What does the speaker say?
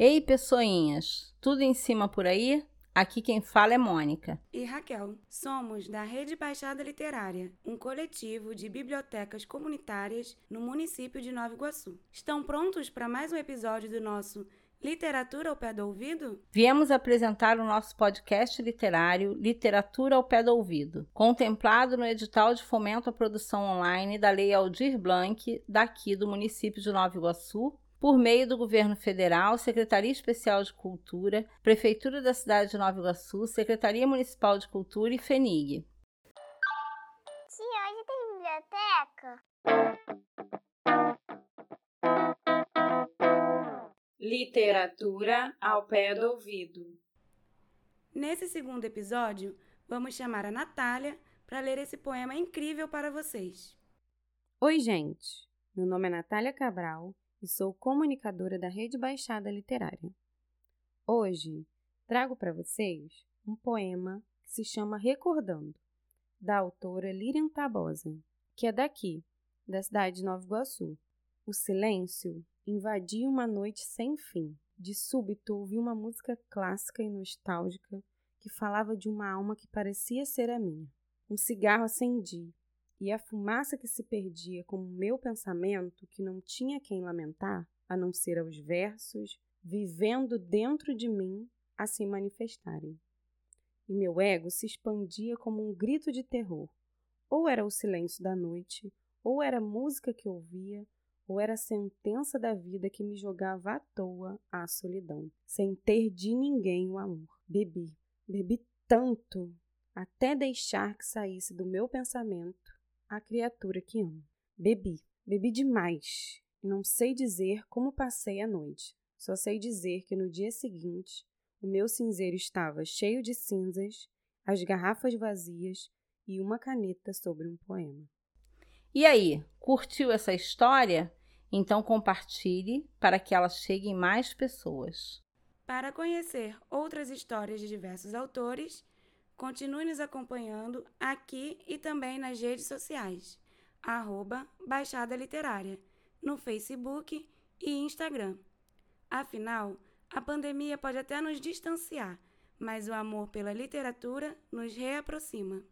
Ei, pessoinhas, tudo em cima por aí? Aqui quem fala é Mônica. E Raquel. Somos da Rede Baixada Literária, um coletivo de bibliotecas comunitárias no município de Nova Iguaçu. Estão prontos para mais um episódio do nosso Literatura ao Pé do Ouvido? Viemos apresentar o nosso podcast literário Literatura ao Pé do Ouvido, contemplado no edital de fomento à produção online da Lei Aldir Blanc, daqui do município de Nova Iguaçu, por meio do Governo Federal, Secretaria Especial de Cultura, Prefeitura da cidade de Nova Iguaçu, Secretaria Municipal de Cultura e FENIG. Tia, hoje tem biblioteca? Literatura ao pé do ouvido. Nesse segundo episódio, vamos chamar a Natália para ler esse poema incrível para vocês. Oi, gente! Meu nome é Natália Cabral e sou comunicadora da Rede Baixada Literária. Hoje trago para vocês um poema que se chama Recordando, da autora Lirian Tabosa, que é daqui, da cidade de Nova Iguaçu. O silêncio invadia uma noite sem fim. De súbito ouvi uma música clássica e nostálgica que falava de uma alma que parecia ser a minha. Um cigarro acendi e a fumaça que se perdia como meu pensamento, que não tinha quem lamentar, a não ser aos versos, vivendo dentro de mim a se manifestarem. E meu ego se expandia como um grito de terror. Ou era o silêncio da noite, ou era a música que ouvia, ou era a sentença da vida que me jogava à toa à solidão, sem ter de ninguém o amor. Bebi, bebi tanto, até deixar que saísse do meu pensamento a criatura que amo. Bebi, bebi demais. Não sei dizer como passei a noite. Só sei dizer que no dia seguinte o meu cinzeiro estava cheio de cinzas, as garrafas vazias e uma caneta sobre um poema. E aí, curtiu essa história? Então compartilhe para que ela chegue em mais pessoas. Para conhecer outras histórias de diversos autores, Continue nos acompanhando aqui e também nas redes sociais, arroba Baixada Literária, no Facebook e Instagram. Afinal, a pandemia pode até nos distanciar, mas o amor pela literatura nos reaproxima.